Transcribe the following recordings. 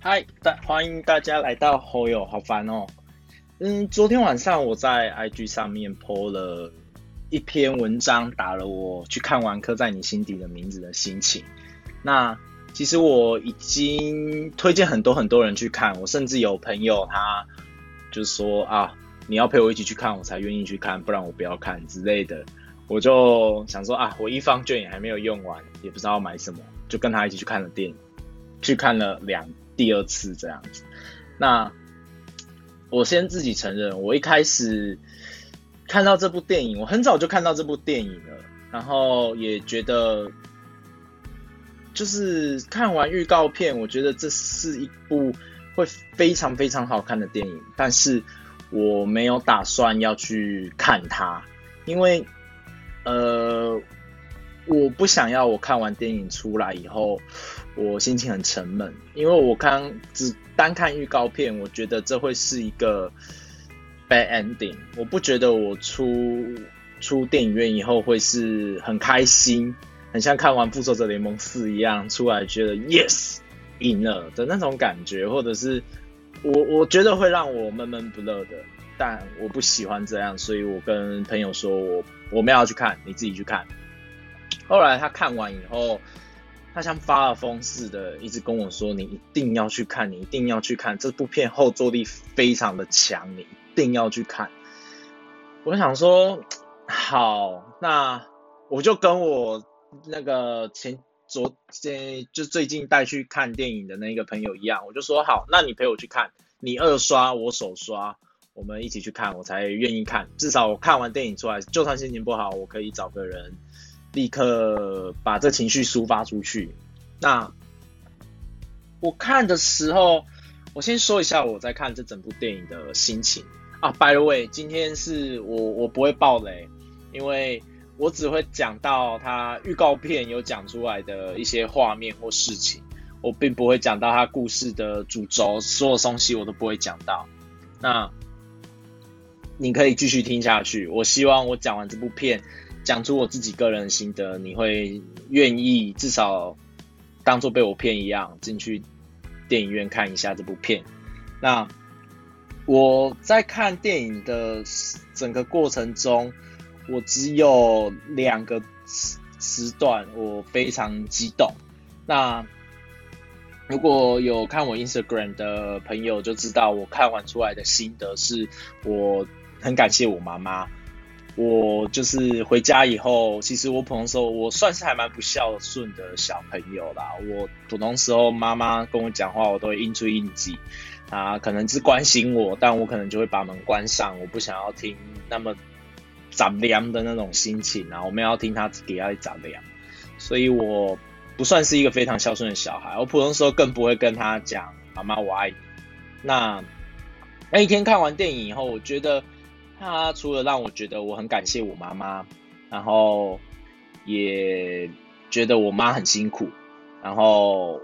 嗨，大欢迎大家来到后友，好烦哦。嗯，昨天晚上我在 IG 上面 po 了一篇文章，打了我去看完《刻在你心底的名字》的心情。那其实我已经推荐很多很多人去看，我甚至有朋友他就说啊，你要陪我一起去看，我才愿意去看，不然我不要看之类的。我就想说啊，我一方券也还没有用完，也不知道买什么，就跟他一起去看了电影，去看了两第二次这样子。那我先自己承认，我一开始看到这部电影，我很早就看到这部电影了，然后也觉得，就是看完预告片，我觉得这是一部会非常非常好看的电影，但是我没有打算要去看它，因为。呃，我不想要我看完电影出来以后，我心情很沉闷，因为我刚只单看预告片，我觉得这会是一个 bad ending。我不觉得我出出电影院以后会是很开心，很像看完复仇者联盟四一样出来觉得 yes 赢了的那种感觉，或者是我我觉得会让我闷闷不乐的。但我不喜欢这样，所以我跟朋友说，我我们要去看，你自己去看。后来他看完以后，他像发了疯似的，一直跟我说：“你一定要去看，你一定要去看，这部片后坐力非常的强，你一定要去看。”我想说，好，那我就跟我那个前昨天就最近带去看电影的那个朋友一样，我就说好，那你陪我去看，你二刷，我首刷。我们一起去看，我才愿意看。至少我看完电影出来，就算心情不好，我可以找个人立刻把这情绪抒发出去。那我看的时候，我先说一下我在看这整部电影的心情啊。By the way，今天是我我不会爆雷，因为我只会讲到他预告片有讲出来的一些画面或事情，我并不会讲到他故事的主轴，所有东西我都不会讲到。那你可以继续听下去。我希望我讲完这部片，讲出我自己个人的心得，你会愿意至少当做被我骗一样进去电影院看一下这部片。那我在看电影的整个过程中，我只有两个时时段我非常激动。那如果有看我 Instagram 的朋友就知道，我看完出来的心得是我。很感谢我妈妈，我就是回家以后，其实我普通时候我算是还蛮不孝顺的小朋友啦。我普通时候妈妈跟我讲话，我都会应出应记啊，可能是关心我，但我可能就会把门关上，我不想要听那么杂凉的那种心情啊，我们要听他底下杂凉，所以我不算是一个非常孝顺的小孩。我普通时候更不会跟他讲妈妈我爱你。那那一天看完电影以后，我觉得。他除了让我觉得我很感谢我妈妈，然后也觉得我妈很辛苦，然后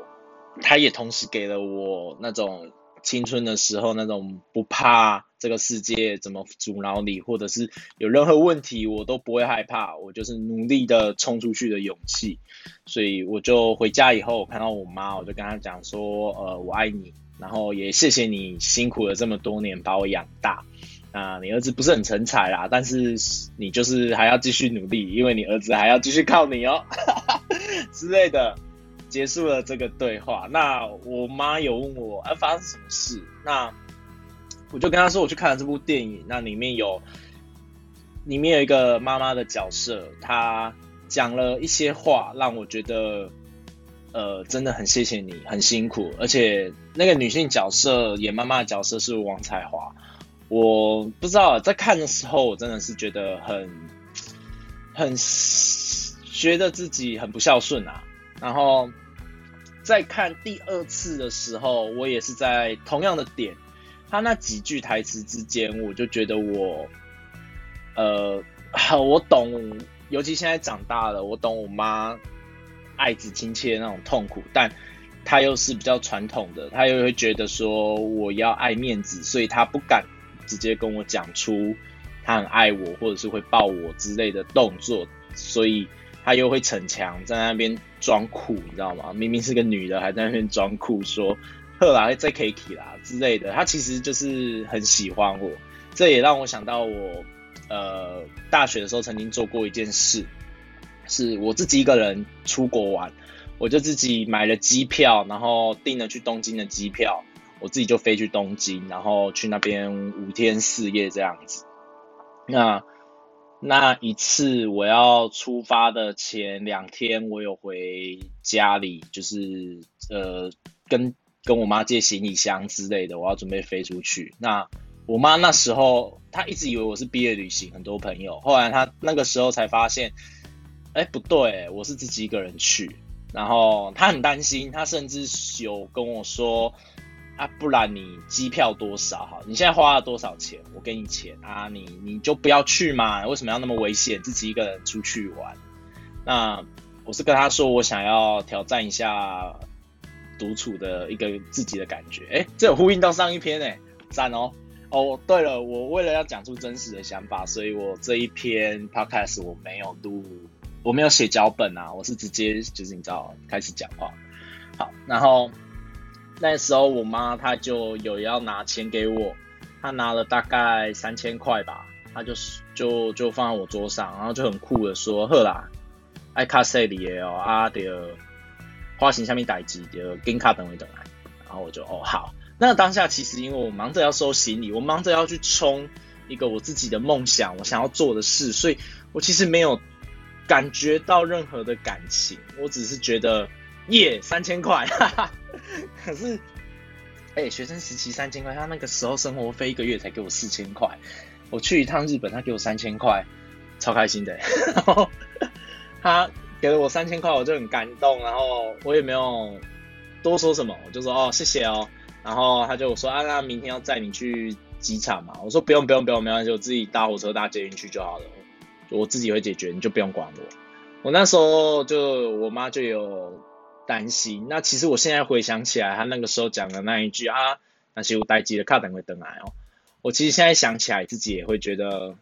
他也同时给了我那种青春的时候那种不怕这个世界怎么阻挠你，或者是有任何问题我都不会害怕，我就是努力的冲出去的勇气。所以我就回家以后，我看到我妈，我就跟她讲说，呃，我爱你，然后也谢谢你辛苦了这么多年把我养大。啊，你儿子不是很成才啦，但是你就是还要继续努力，因为你儿子还要继续靠你哦，之类的。结束了这个对话，那我妈有问我，啊，发生什么事？那我就跟她说，我去看了这部电影，那里面有，里面有一个妈妈的角色，她讲了一些话，让我觉得，呃，真的很谢谢你，很辛苦，而且那个女性角色演妈妈的角色是王彩华。我不知道，在看的时候，我真的是觉得很很觉得自己很不孝顺啊。然后在看第二次的时候，我也是在同样的点，他那几句台词之间，我就觉得我呃，我懂，尤其现在长大了，我懂我妈爱子亲切的那种痛苦，但他又是比较传统的，他又会觉得说我要爱面子，所以他不敢。直接跟我讲出他很爱我，或者是会抱我之类的动作，所以他又会逞强，在那边装酷，你知道吗？明明是个女的，还在那边装酷，说：“赫啦，在 K K 啦之类的，他其实就是很喜欢我。这也让我想到我呃大学的时候曾经做过一件事，是我自己一个人出国玩，我就自己买了机票，然后订了去东京的机票，我自己就飞去东京，然后去那边五天四夜这样子。那那一次我要出发的前两天，我有回家里，就是呃跟跟我妈借行李箱之类的，我要准备飞出去。那我妈那时候她一直以为我是毕业旅行，很多朋友，后来她那个时候才发现，哎不对，我是自己一个人去，然后她很担心，她甚至有跟我说。啊，不然你机票多少？哈，你现在花了多少钱？我给你钱啊，你你就不要去嘛？为什么要那么危险，自己一个人出去玩？那我是跟他说，我想要挑战一下独处的一个自己的感觉。哎，这有呼应到上一篇哎，赞哦！哦，对了，我为了要讲出真实的想法，所以我这一篇 podcast 我没有录，我没有写脚本啊，我是直接就是你知道开始讲话。好，然后。那时候我妈她就有要拿钱给我，她拿了大概三千块吧，她就是就就放在我桌上，然后就很酷的说：“呵啦，爱卡西里哦，啊的花型下面待机的金卡等位等来。”然后我就哦好。那当下其实因为我忙着要收行李，我忙着要去冲一个我自己的梦想，我想要做的事，所以我其实没有感觉到任何的感情，我只是觉得耶三千块，哈哈。可是，哎，学生时期三千块，他那个时候生活费一个月才给我四千块，我去一趟日本，他给我三千块，超开心的。他给了我三千块，我就很感动，然后我也没有多说什么，我就说哦谢谢哦。然后他就说啊，那明天要载你去机场嘛？我说不用不用不用，没关系，我自己搭火车搭捷运去就好了，我自己会解决，你就不用管我。我那时候就我妈就有。担心。那其实我现在回想起来，他那个时候讲的那一句啊，那些我待机的卡等会等来哦。我其实现在想起来，自己也会觉得，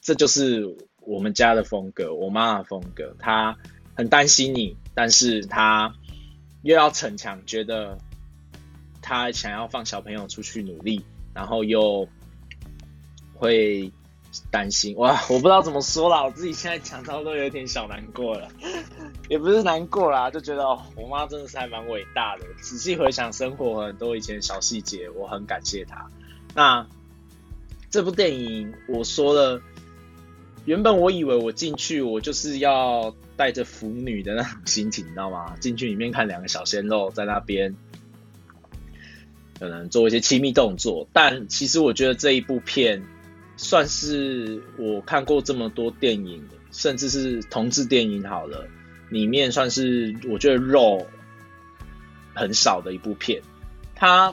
这就是我们家的风格，我妈的风格。她很担心你，但是她又要逞强，觉得她想要放小朋友出去努力，然后又会。担心哇，我不知道怎么说啦，我自己现在讲到都有点小难过了，也不是难过啦，就觉得哦，我妈真的是还蛮伟大的。仔细回想生活很多以前小细节，我很感谢她。那这部电影我说了，原本我以为我进去我就是要带着腐女的那种心情，你知道吗？进去里面看两个小鲜肉在那边可能做一些亲密动作，但其实我觉得这一部片。算是我看过这么多电影，甚至是同志电影好了，里面算是我觉得肉很少的一部片。它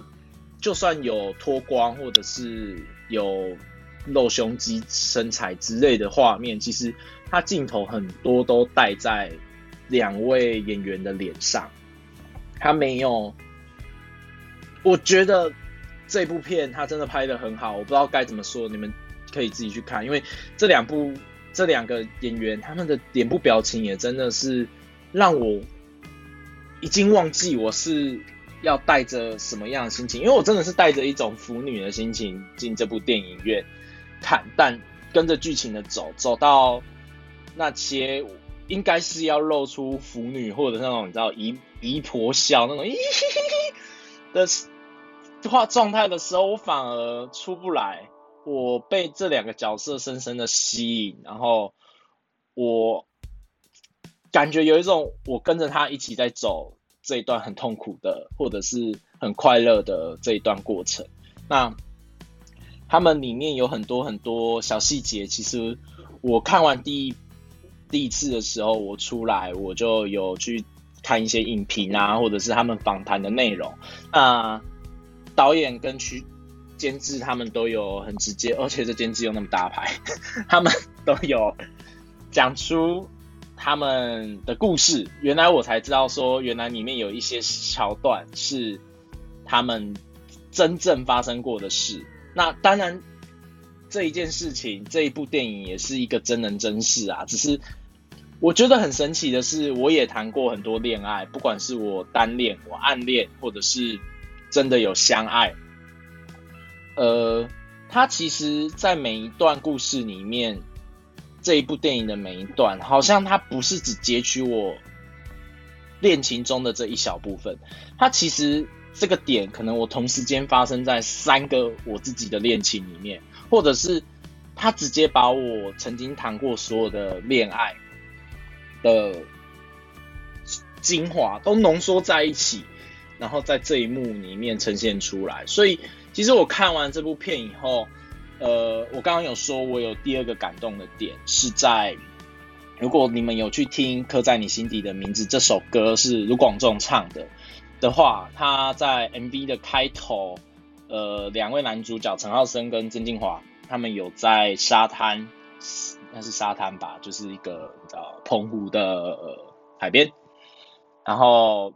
就算有脱光或者是有露胸肌、身材之类的画面，其实它镜头很多都带在两位演员的脸上，它没有。我觉得这部片它真的拍的很好，我不知道该怎么说，你们。可以自己去看，因为这两部这两个演员他们的脸部表情也真的是让我已经忘记我是要带着什么样的心情，因为我真的是带着一种腐女的心情进这部电影院看，但跟着剧情的走，走到那些应该是要露出腐女或者那种你知道姨姨婆笑那种嘿嘿嘿的话状态的时候，我反而出不来。我被这两个角色深深的吸引，然后我感觉有一种我跟着他一起在走这一段很痛苦的，或者是很快乐的这一段过程。那他们里面有很多很多小细节，其实我看完第一第一次的时候，我出来我就有去看一些影评啊，或者是他们访谈的内容。那导演跟区。监制他们都有很直接，而且这监制又那么大牌，他们都有讲出他们的故事。原来我才知道，说原来里面有一些桥段是他们真正发生过的事。那当然，这一件事情，这一部电影也是一个真人真事啊。只是我觉得很神奇的是，我也谈过很多恋爱，不管是我单恋、我暗恋，或者是真的有相爱。呃，他其实，在每一段故事里面，这一部电影的每一段，好像他不是只截取我恋情中的这一小部分，他其实这个点可能我同时间发生在三个我自己的恋情里面，或者是他直接把我曾经谈过所有的恋爱的精华都浓缩在一起，然后在这一幕里面呈现出来，所以。其实我看完这部片以后，呃，我刚刚有说，我有第二个感动的点是在，如果你们有去听《刻在你心底的名字》这首歌是卢广仲唱的的话，他在 MV 的开头，呃，两位男主角陈浩森跟曾静华，他们有在沙滩，那是沙滩吧，就是一个叫澎湖的海边，然后。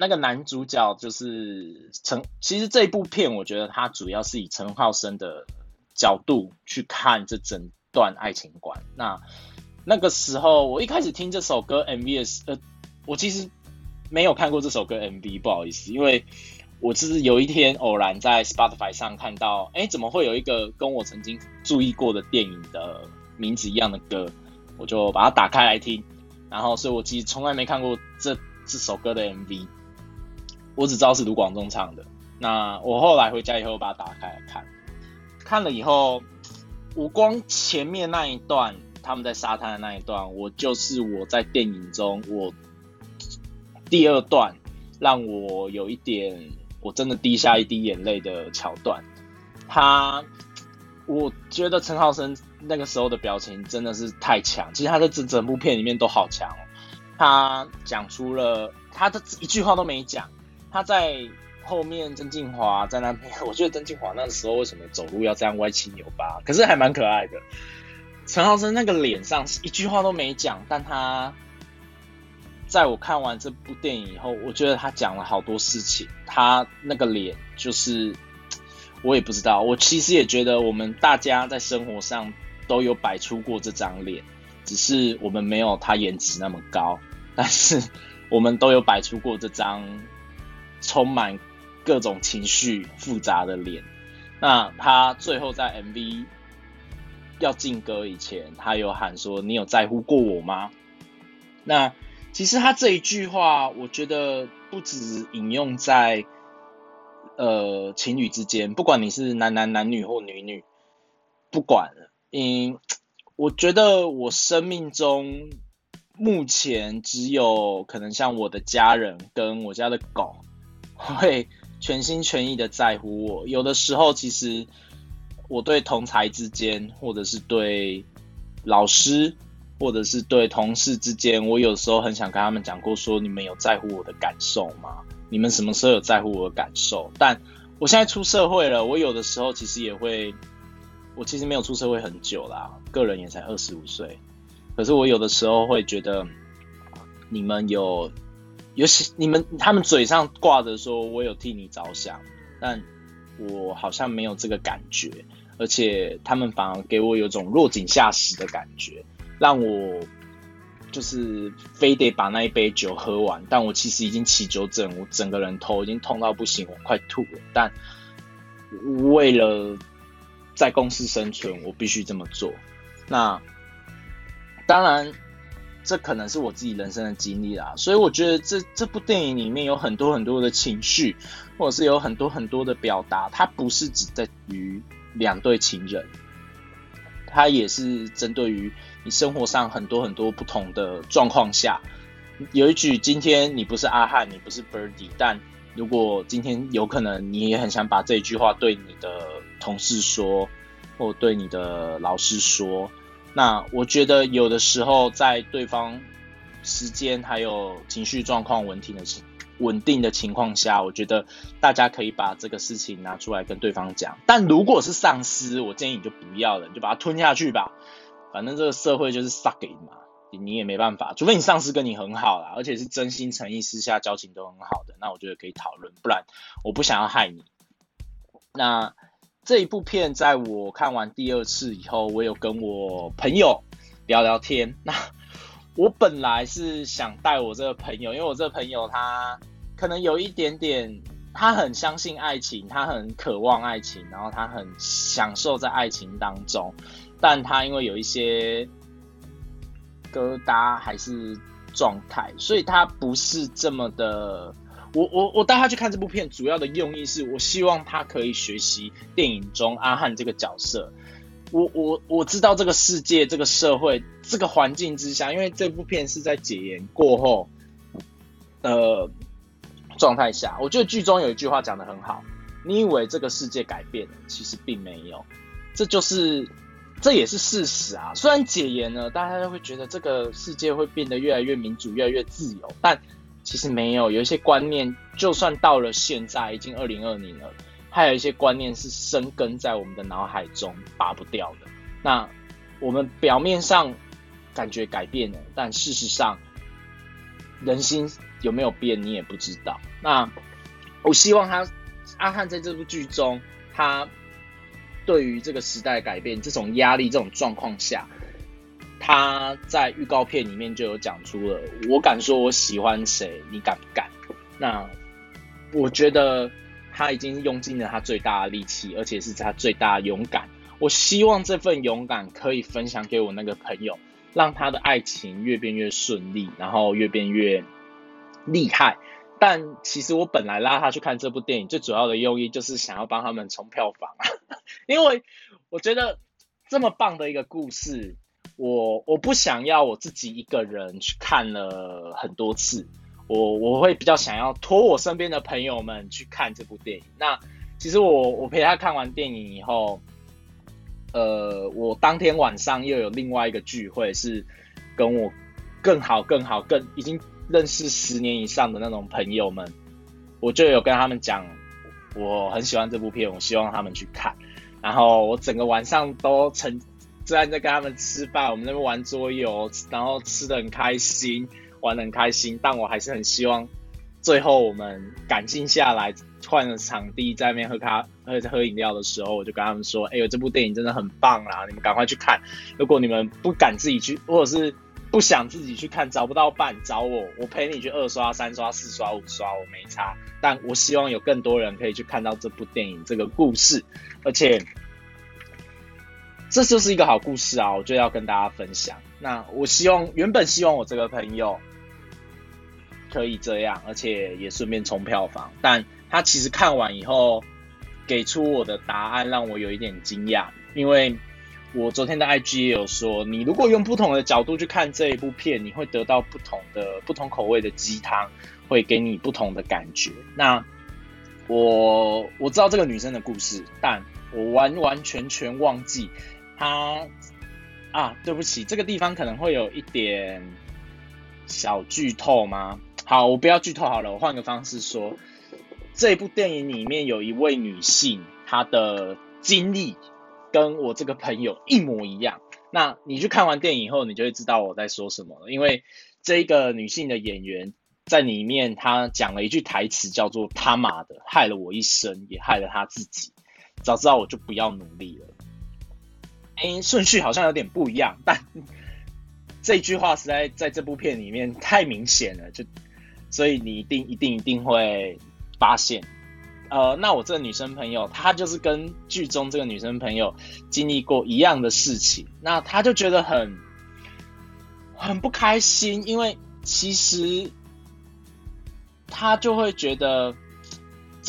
那个男主角就是陈，其实这一部片，我觉得他主要是以陈浩生的角度去看这整段爱情观。那那个时候，我一开始听这首歌 MV 的，呃，我其实没有看过这首歌 MV，不好意思，因为我是有一天偶然在 Spotify 上看到，哎，怎么会有一个跟我曾经注意过的电影的名字一样的歌，我就把它打开来听，然后，所以我其实从来没看过这这首歌的 MV。我只知道是卢广仲唱的。那我后来回家以后把它打开来看，看了以后，我光前面那一段他们在沙滩的那一段，我就是我在电影中我第二段让我有一点我真的滴下一滴眼泪的桥段。他，我觉得陈浩生那个时候的表情真的是太强，其实他在整整部片里面都好强哦。他讲出了他的一句话都没讲。他在后面，曾静华在那边，我觉得曾静华那时候为什么走路要这样歪七扭八？可是还蛮可爱的。陈浩生那个脸上是一句话都没讲，但他在我看完这部电影以后，我觉得他讲了好多事情。他那个脸就是，我也不知道。我其实也觉得我们大家在生活上都有摆出过这张脸，只是我们没有他颜值那么高，但是我们都有摆出过这张。充满各种情绪复杂的脸，那他最后在 MV 要进歌以前，他有喊说：“你有在乎过我吗？”那其实他这一句话，我觉得不止引用在呃情侣之间，不管你是男男、男女或女女，不管，嗯，我觉得我生命中目前只有可能像我的家人跟我家的狗。会全心全意的在乎我。有的时候，其实我对同才之间，或者是对老师，或者是对同事之间，我有时候很想跟他们讲过，说你们有在乎我的感受吗？你们什么时候有在乎我的感受？但我现在出社会了，我有的时候其实也会，我其实没有出社会很久啦，个人也才二十五岁，可是我有的时候会觉得，你们有。尤其你们他们嘴上挂着说我有替你着想，但我好像没有这个感觉，而且他们反而给我有种落井下石的感觉，让我就是非得把那一杯酒喝完。但我其实已经起酒疹，我整个人头已经痛到不行，我快吐了。但为了在公司生存，我必须这么做。那当然。这可能是我自己人生的经历啦，所以我觉得这这部电影里面有很多很多的情绪，或者是有很多很多的表达，它不是只在于两对情人，它也是针对于你生活上很多很多不同的状况下。有一句，今天你不是阿汉，你不是 Birdy，但如果今天有可能，你也很想把这句话对你的同事说，或对你的老师说。那我觉得有的时候在对方时间还有情绪状况稳定的情稳定的情况下，我觉得大家可以把这个事情拿出来跟对方讲。但如果是上司，我建议你就不要了，你就把它吞下去吧。反正这个社会就是 suck it 嘛，你也没办法。除非你上司跟你很好啦，而且是真心诚意，私下交情都很好的，那我觉得可以讨论。不然我不想要害你。那。这一部片在我看完第二次以后，我有跟我朋友聊聊天。那我本来是想带我这个朋友，因为我这个朋友他可能有一点点他很相信爱情，他很渴望爱情，然后他很享受在爱情当中，但他因为有一些疙瘩还是状态，所以他不是这么的。我我我带他去看这部片，主要的用意是我希望他可以学习电影中阿汉这个角色。我我我知道这个世界、这个社会、这个环境之下，因为这部片是在解严过后，呃。状态下，我觉得剧中有一句话讲的很好。你以为这个世界改变了，其实并没有。这就是，这也是事实啊。虽然解严了，大家都会觉得这个世界会变得越来越民主、越来越自由，但其实没有。有一些观念，就算到了现在，已经二零二零了，还有一些观念是生根在我们的脑海中，拔不掉的。那我们表面上感觉改变了，但事实上，人心。有没有变，你也不知道。那我希望他阿汉在这部剧中，他对于这个时代改变、这种压力、这种状况下，他在预告片里面就有讲出了：我敢说我喜欢谁，你敢不敢？那我觉得他已经用尽了他最大的力气，而且是他最大的勇敢。我希望这份勇敢可以分享给我那个朋友，让他的爱情越变越顺利，然后越变越。厉害，但其实我本来拉他去看这部电影，最主要的用意就是想要帮他们冲票房，因为我觉得这么棒的一个故事，我我不想要我自己一个人去看了很多次，我我会比较想要托我身边的朋友们去看这部电影。那其实我我陪他看完电影以后，呃，我当天晚上又有另外一个聚会，是跟我更好、更好、更已经。认识十年以上的那种朋友们，我就有跟他们讲，我很喜欢这部片，我希望他们去看。然后我整个晚上都沉，虽然在跟他们吃饭，我们那边玩桌游，然后吃的很开心，玩的很开心。但我还是很希望，最后我们赶静下来，换了场地，在那边喝咖喝喝饮料的时候，我就跟他们说：“哎呦，这部电影真的很棒啦，你们赶快去看。如果你们不敢自己去，或者是……”不想自己去看，找不到伴，找我，我陪你去二刷、三刷、四刷、五刷，我没差。但我希望有更多人可以去看到这部电影、这个故事，而且这就是一个好故事啊！我就要跟大家分享。那我希望，原本希望我这个朋友可以这样，而且也顺便冲票房，但他其实看完以后给出我的答案，让我有一点惊讶，因为。我昨天的 IG 也有说，你如果用不同的角度去看这一部片，你会得到不同的、不同口味的鸡汤，会给你不同的感觉。那我我知道这个女生的故事，但我完完全全忘记他啊，对不起，这个地方可能会有一点小剧透吗？好，我不要剧透好了，我换个方式说，这部电影里面有一位女性，她的经历。跟我这个朋友一模一样。那你去看完电影以后，你就会知道我在说什么了。因为这个女性的演员在里面，她讲了一句台词，叫做“他妈的，害了我一生，也害了她自己。早知道我就不要努力了。”哎，顺序好像有点不一样，但 这句话实在在这部片里面太明显了，就所以你一定一定一定会发现。呃，那我这个女生朋友，她就是跟剧中这个女生朋友经历过一样的事情，那她就觉得很很不开心，因为其实她就会觉得，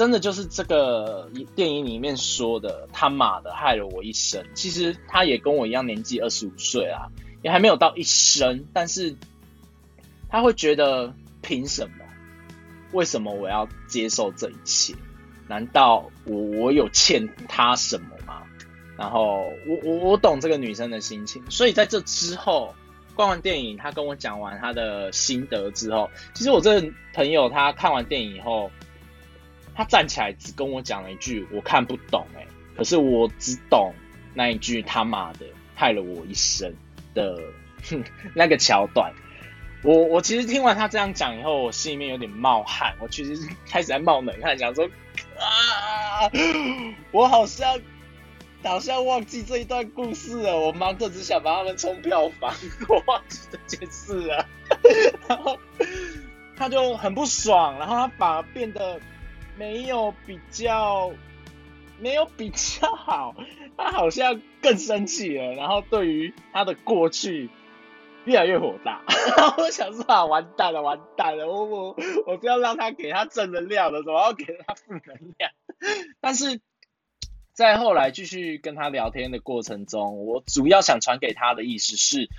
真的就是这个电影里面说的他妈的害了我一生。其实他也跟我一样年纪二十五岁啊，也还没有到一生，但是他会觉得凭什么？为什么我要接受这一切？难道我我有欠他什么吗？然后我我我懂这个女生的心情，所以在这之后，逛完电影，他跟我讲完他的心得之后，其实我这个朋友他看完电影以后，他站起来只跟我讲了一句我看不懂哎，可是我只懂那一句他妈的害了我一生的那个桥段。我我其实听完他这样讲以后，我心里面有点冒汗，我其实开始在冒冷汗，想说啊，我好像好像忘记这一段故事了，我忙着只想帮他们冲票房，我忘记这件事了。然后他就很不爽，然后他反而变得没有比较，没有比较好，他好像更生气了，然后对于他的过去越来越火大。我想说啊，完蛋了，完蛋了，我我我不要让他给他正能量了，怎么要给他负能量？但是在后来继续跟他聊天的过程中，我主要想传给他的意思是，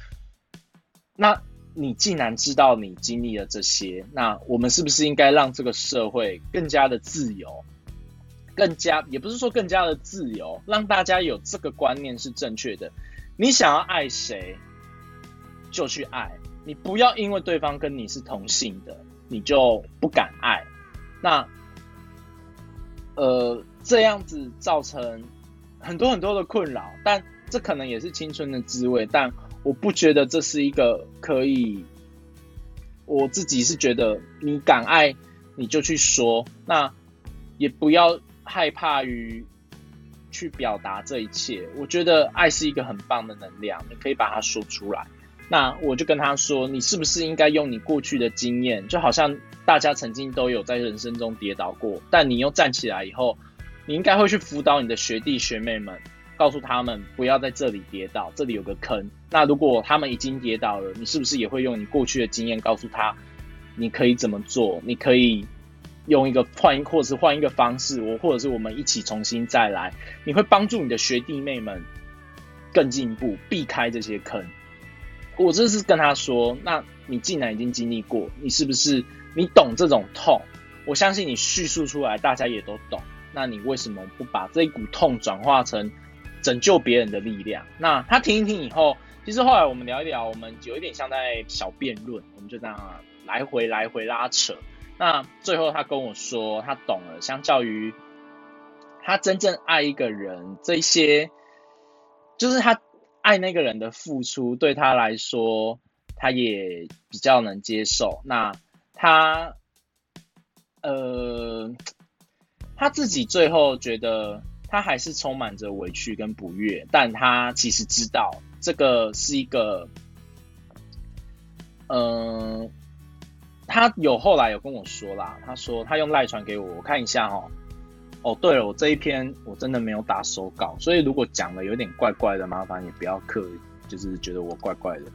那。你既然知道你经历了这些，那我们是不是应该让这个社会更加的自由，更加也不是说更加的自由，让大家有这个观念是正确的。你想要爱谁就去爱，你不要因为对方跟你是同性的，你就不敢爱。那呃这样子造成很多很多的困扰，但这可能也是青春的滋味，但。我不觉得这是一个可以，我自己是觉得你敢爱你就去说，那也不要害怕于去表达这一切。我觉得爱是一个很棒的能量，你可以把它说出来。那我就跟他说，你是不是应该用你过去的经验，就好像大家曾经都有在人生中跌倒过，但你又站起来以后，你应该会去辅导你的学弟学妹们。告诉他们不要在这里跌倒，这里有个坑。那如果他们已经跌倒了，你是不是也会用你过去的经验告诉他，你可以怎么做？你可以用一个换，或者是换一个方式，我或者是我们一起重新再来。你会帮助你的学弟妹们更进步，避开这些坑。我这是跟他说，那你既然已经经历过，你是不是你懂这种痛？我相信你叙述出来，大家也都懂。那你为什么不把这一股痛转化成？拯救别人的力量。那他听一听以后，其实后来我们聊一聊，我们有一点像在小辩论，我们就这样来回来回拉扯。那最后他跟我说，他懂了。相较于他真正爱一个人，这些就是他爱那个人的付出，对他来说，他也比较能接受。那他呃，他自己最后觉得。他还是充满着委屈跟不悦，但他其实知道这个是一个，嗯，他有后来有跟我说啦，他说他用赖传给我，我看一下哈。哦，对了，我这一篇我真的没有打手稿，所以如果讲的有点怪怪的，麻烦也不要刻意，就是觉得我怪怪的，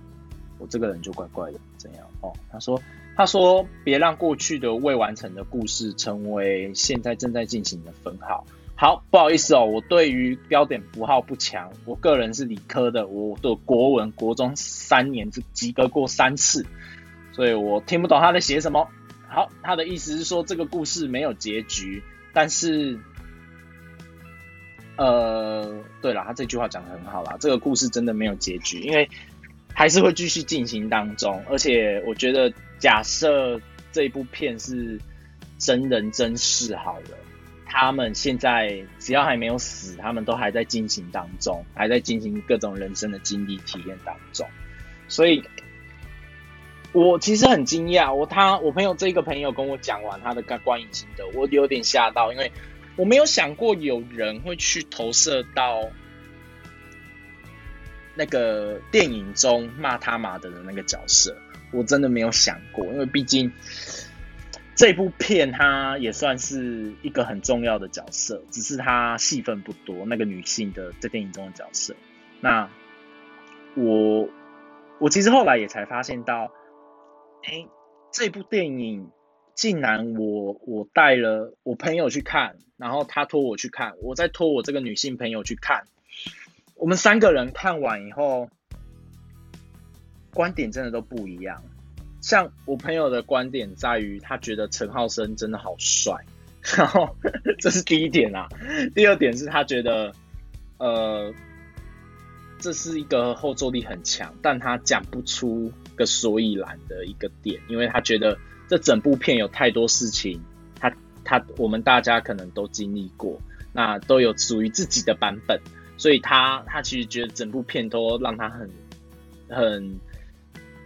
我这个人就怪怪的，怎样？哦，他说他说别让过去的未完成的故事成为现在正在进行的分号。好，不好意思哦，我对于标点符号不强。我个人是理科的，我的国文国中三年只及格过三次，所以我听不懂他在写什么。好，他的意思是说这个故事没有结局，但是，呃，对了，他这句话讲的很好啦，这个故事真的没有结局，因为还是会继续进行当中。而且我觉得，假设这部片是真人真事好了。他们现在只要还没有死，他们都还在进行当中，还在进行各种人生的经历体验当中。所以，我其实很惊讶。我他我朋友这个朋友跟我讲完他的观影心得，我有点吓到，因为我没有想过有人会去投射到那个电影中骂他妈的的那个角色。我真的没有想过，因为毕竟。这部片她也算是一个很重要的角色，只是她戏份不多。那个女性的在电影中的角色，那我我其实后来也才发现到，哎，这部电影竟然我我带了我朋友去看，然后他托我去看，我再托我这个女性朋友去看，我们三个人看完以后，观点真的都不一样。像我朋友的观点在于，他觉得陈浩生真的好帅，然后这是第一点啊。第二点是他觉得，呃，这是一个后坐力很强，但他讲不出个所以然的一个点，因为他觉得这整部片有太多事情，他他我们大家可能都经历过，那都有属于自己的版本，所以他他其实觉得整部片都让他很很。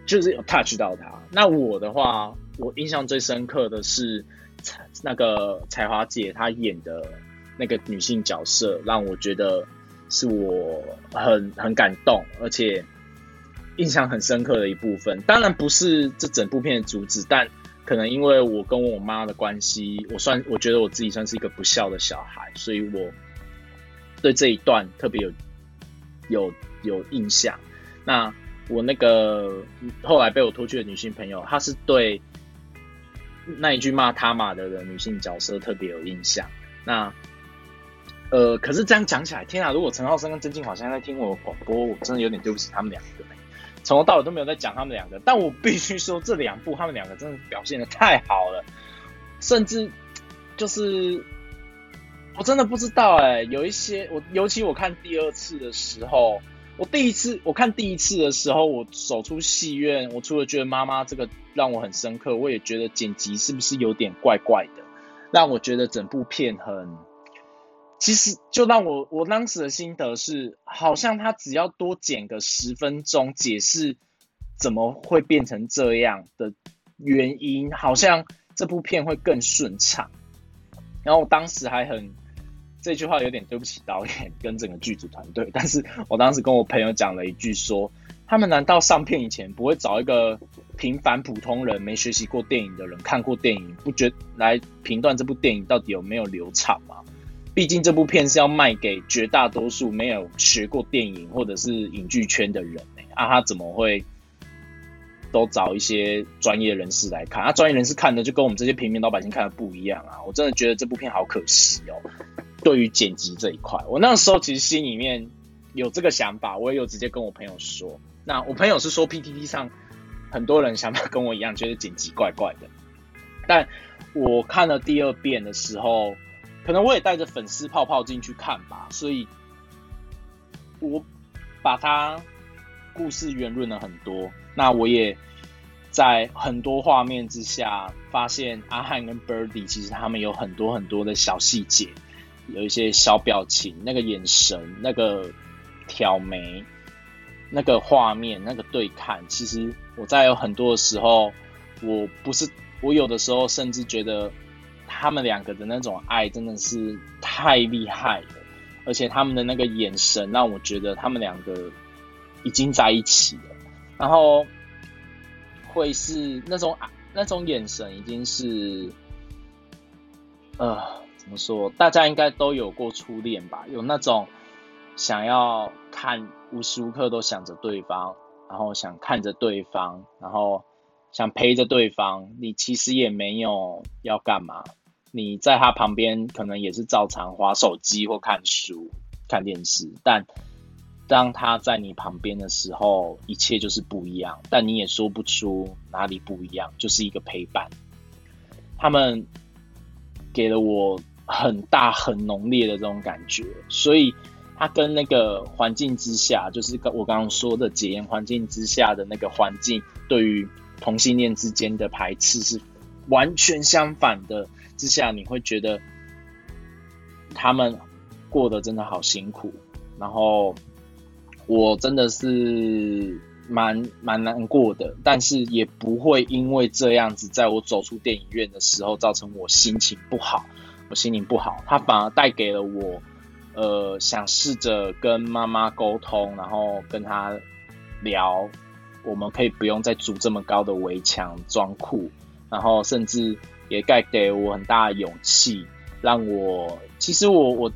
就是有 touch 到他。那我的话，我印象最深刻的是那个彩华姐她演的那个女性角色，让我觉得是我很很感动，而且印象很深刻的一部分。当然不是这整部片的主旨，但可能因为我跟我妈的关系，我算我觉得我自己算是一个不孝的小孩，所以我对这一段特别有有有印象。那我那个后来被我拖去的女性朋友，她是对那一句骂他妈的的女性角色特别有印象。那呃，可是这样讲起来，天啊！如果陈浩生跟曾静好像在听我广播，我真的有点对不起他们两个。从头到尾都没有在讲他们两个，但我必须说，这两部他们两个真的表现的太好了，甚至就是我真的不知道哎，有一些我尤其我看第二次的时候，我第一次我看第一次的时候，我走出戏院，我除了觉得妈妈这个让我很深刻，我也觉得剪辑是不是有点怪怪的，让我觉得整部片很。其实就让我我当时的心得是，好像他只要多剪个十分钟解释怎么会变成这样的原因，好像这部片会更顺畅。然后我当时还很这句话有点对不起导演跟整个剧组团队，但是我当时跟我朋友讲了一句说，他们难道上片以前不会找一个平凡普通人没学习过电影的人看过电影，不觉来评断这部电影到底有没有流畅吗？毕竟这部片是要卖给绝大多数没有学过电影或者是影剧圈的人啊，他怎么会都找一些专业人士来看？啊，专业人士看的就跟我们这些平民老百姓看的不一样啊！我真的觉得这部片好可惜哦。对于剪辑这一块，我那时候其实心里面有这个想法，我也有直接跟我朋友说。那我朋友是说 PTT 上很多人想法跟我一样，觉得剪辑怪怪的。但我看了第二遍的时候。可能我也带着粉丝泡泡进去看吧，所以我把它故事圆润了很多。那我也在很多画面之下发现阿汉跟 Birdy 其实他们有很多很多的小细节，有一些小表情，那个眼神，那个挑眉，那个画面，那个对看。其实我在有很多的时候，我不是我有的时候甚至觉得。他们两个的那种爱真的是太厉害了，而且他们的那个眼神让我觉得他们两个已经在一起了。然后会是那种啊那种眼神，已经是呃么说？大家应该都有过初恋吧？有那种想要看无时无刻都想着对方，然后想看着对方，然后想陪着对方。你其实也没有要干嘛。你在他旁边，可能也是照常划手机或看书、看电视，但当他在你旁边的时候，一切就是不一样。但你也说不出哪里不一样，就是一个陪伴。他们给了我很大、很浓烈的这种感觉，所以他跟那个环境之下，就是我刚刚说的检验环境之下的那个环境，对于同性恋之间的排斥是完全相反的。之下你会觉得他们过得真的好辛苦，然后我真的是蛮蛮难过的，但是也不会因为这样子，在我走出电影院的时候造成我心情不好，我心情不好，他反而带给了我，呃，想试着跟妈妈沟通，然后跟她聊，我们可以不用再筑这么高的围墙装酷，然后甚至。也带给我很大的勇气，让我其实我我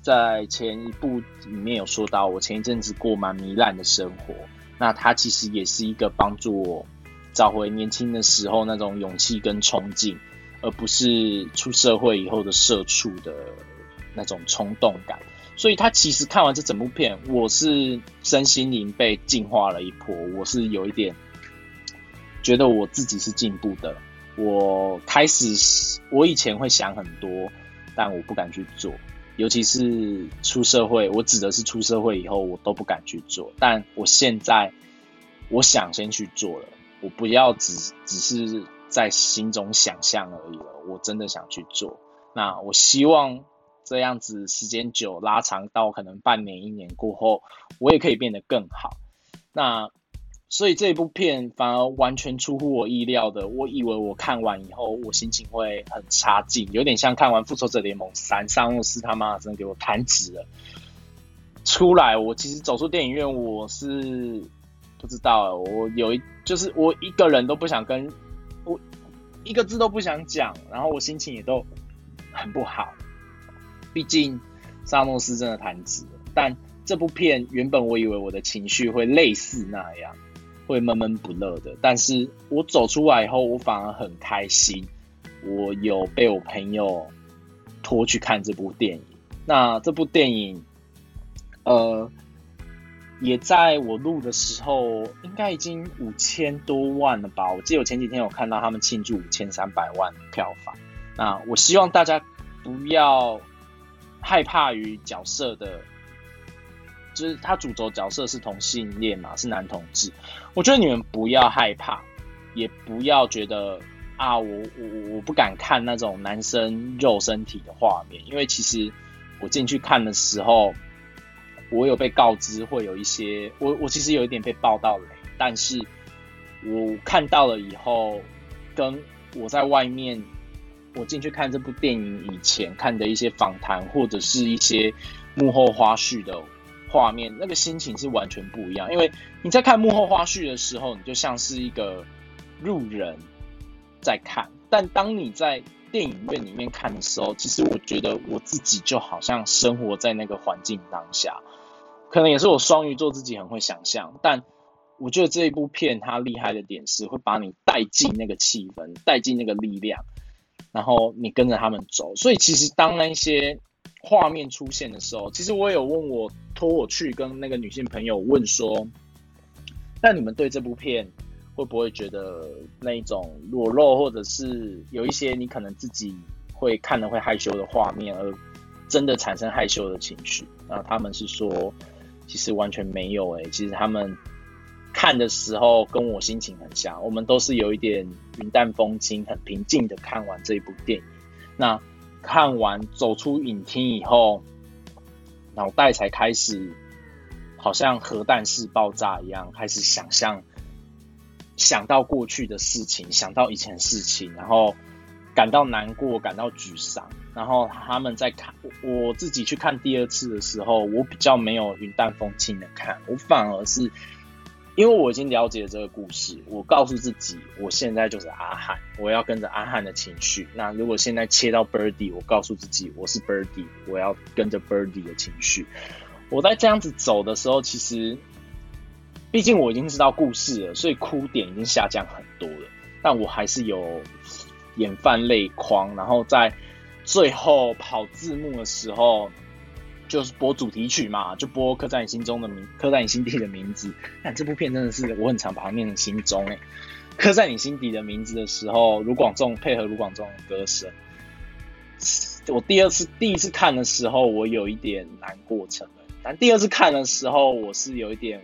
在前一部里面有说到，我前一阵子过蛮糜烂的生活，那它其实也是一个帮助我找回年轻的时候那种勇气跟冲劲，而不是出社会以后的社畜的那种冲动感。所以，他其实看完这整部片，我是身心灵被净化了一波，我是有一点觉得我自己是进步的。我开始，我以前会想很多，但我不敢去做。尤其是出社会，我指的是出社会以后，我都不敢去做。但我现在，我想先去做了。我不要只只是在心中想象而已了。我真的想去做。那我希望这样子时间久拉长到可能半年、一年过后，我也可以变得更好。那。所以这部片反而完全出乎我意料的，我以为我看完以后我心情会很差劲，有点像看完《复仇者联盟三》，上诺斯他妈真的给我弹指了。出来，我其实走出电影院，我是不知道，我有一就是我一个人都不想跟，一个字都不想讲，然后我心情也都很不好。毕竟萨诺斯真的弹指了，但这部片原本我以为我的情绪会类似那样，会闷闷不乐的，但是我走出来以后，我反而很开心。我有被我朋友拖去看这部电影，那这部电影，呃。也在我录的时候，应该已经五千多万了吧？我记得我前几天有看到他们庆祝五千三百万票房。那我希望大家不要害怕于角色的，就是他主轴角色是同性恋嘛，是男同志。我觉得你们不要害怕，也不要觉得啊，我我我不敢看那种男生肉身体的画面，因为其实我进去看的时候。我有被告知会有一些，我我其实有一点被爆到雷，但是我看到了以后，跟我在外面，我进去看这部电影以前看的一些访谈或者是一些幕后花絮的画面，那个心情是完全不一样。因为你在看幕后花絮的时候，你就像是一个路人在看，但当你在电影院里面看的时候，其实我觉得我自己就好像生活在那个环境当下。可能也是我双鱼座自己很会想象，但我觉得这一部片它厉害的点是会把你带进那个气氛，带进那个力量，然后你跟着他们走。所以其实当那些画面出现的时候，其实我有问我托我去跟那个女性朋友问说，那你们对这部片会不会觉得那一种裸露，或者是有一些你可能自己会看了会害羞的画面，而真的产生害羞的情绪？那他们是说。其实完全没有诶，其实他们看的时候跟我心情很像，我们都是有一点云淡风轻、很平静的看完这一部电影。那看完走出影厅以后，脑袋才开始好像核弹式爆炸一样，开始想象想到过去的事情，想到以前事情，然后感到难过，感到沮丧。然后他们在看我自己去看第二次的时候，我比较没有云淡风轻的看，我反而是因为我已经了解了这个故事，我告诉自己，我现在就是阿汉，我要跟着阿汉的情绪。那如果现在切到 Birdy，我告诉自己我是 Birdy，我要跟着 Birdy 的情绪。我在这样子走的时候，其实毕竟我已经知道故事了，所以哭点已经下降很多了，但我还是有眼泛泪眶，然后在。最后跑字幕的时候，就是播主题曲嘛，就播刻在你心中的名，刻在你心底的名字。但这部片真的是我很常把它念成心中哎，刻在你心底的名字的时候，卢广仲配合卢广仲的歌声，我第二次第一次看的时候，我有一点难过成了，但第二次看的时候，我是有一点，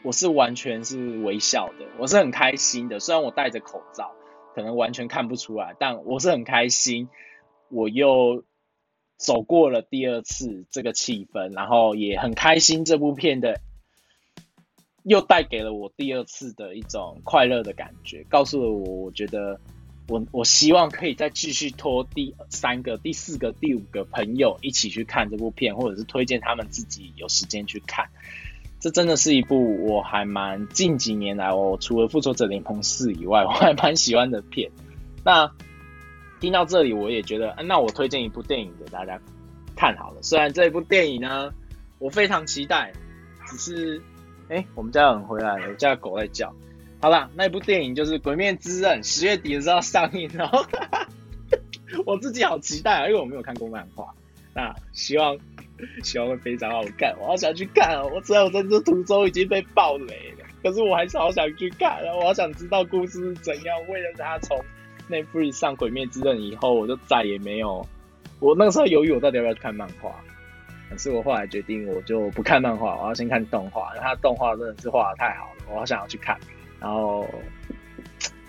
我是完全是微笑的，我是很开心的。虽然我戴着口罩，可能完全看不出来，但我是很开心。我又走过了第二次这个气氛，然后也很开心。这部片的又带给了我第二次的一种快乐的感觉，告诉了我，我觉得我我希望可以再继续拖第三个、第四个、第五个朋友一起去看这部片，或者是推荐他们自己有时间去看。这真的是一部我还蛮近几年来，我除了《复仇者联盟四》以外，我还蛮喜欢的片。那。听到这里，我也觉得，那我推荐一部电影给大家看好了。虽然这一部电影呢，我非常期待，只是，哎，我们家有人回来了，我家狗在叫。好了，那一部电影就是《鬼面之刃》，十月底的时候上映，然后 我自己好期待啊，因为我没有看过漫画。那希望希望会非常好看，我好想去看啊！我知道我在这途中已经被爆雷了，可是我还是好想去看，我好想知道故事是怎样。为了他从 Netflix 上《鬼灭之刃》以后，我就再也没有。我那个时候犹豫，我到底要不要去看漫画。可是我后来决定，我就不看漫画，我要先看动画。它动画真的是画的太好了，我好想要去看。然后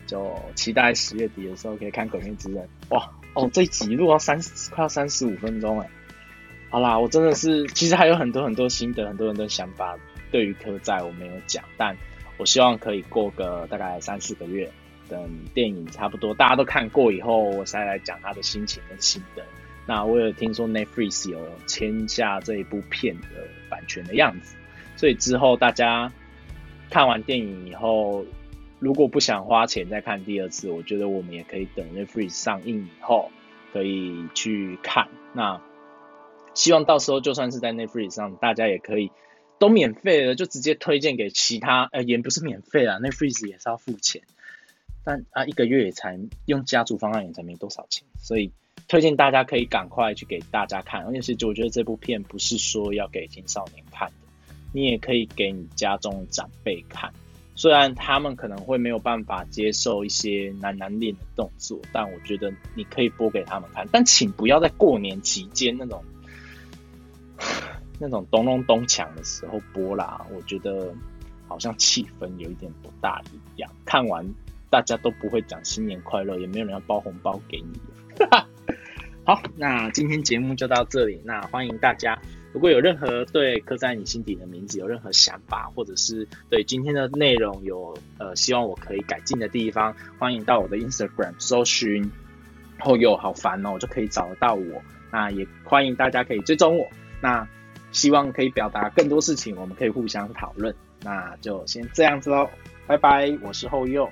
就期待十月底的时候可以看《鬼灭之刃》。哇哦，这一集录到三快要三十五分钟哎。好啦，我真的是其实还有很多很多心得，很多很多想法。对于科在我没有讲，但我希望可以过个大概三四个月。等电影差不多大家都看过以后，我才来讲他的心情跟心得。那我有听说 Netflix 有签下这一部片的版权的样子，所以之后大家看完电影以后，如果不想花钱再看第二次，我觉得我们也可以等 Netflix 上映以后可以去看。那希望到时候就算是在 Netflix 上，大家也可以都免费了，就直接推荐给其他，呃，也不是免费啊，Netflix 也是要付钱。但啊，一个月也才用家族方案也才没多少钱，所以推荐大家可以赶快去给大家看。而且是我觉得这部片不是说要给青少年看的，你也可以给你家中长辈看。虽然他们可能会没有办法接受一些男男恋的动作，但我觉得你可以播给他们看。但请不要在过年期间那种那种咚咚咚锵的时候播啦，我觉得好像气氛有一点不大一样。看完。大家都不会讲新年快乐，也没有人要包红包给你。好，那今天节目就到这里。那欢迎大家，如果有任何对刻在你心底的名字有任何想法，或者是对今天的内容有呃希望我可以改进的地方，欢迎到我的 Instagram 搜寻后又好烦哦，就可以找得到我。那也欢迎大家可以追踪我。那希望可以表达更多事情，我们可以互相讨论。那就先这样子喽，拜拜，我是后佑。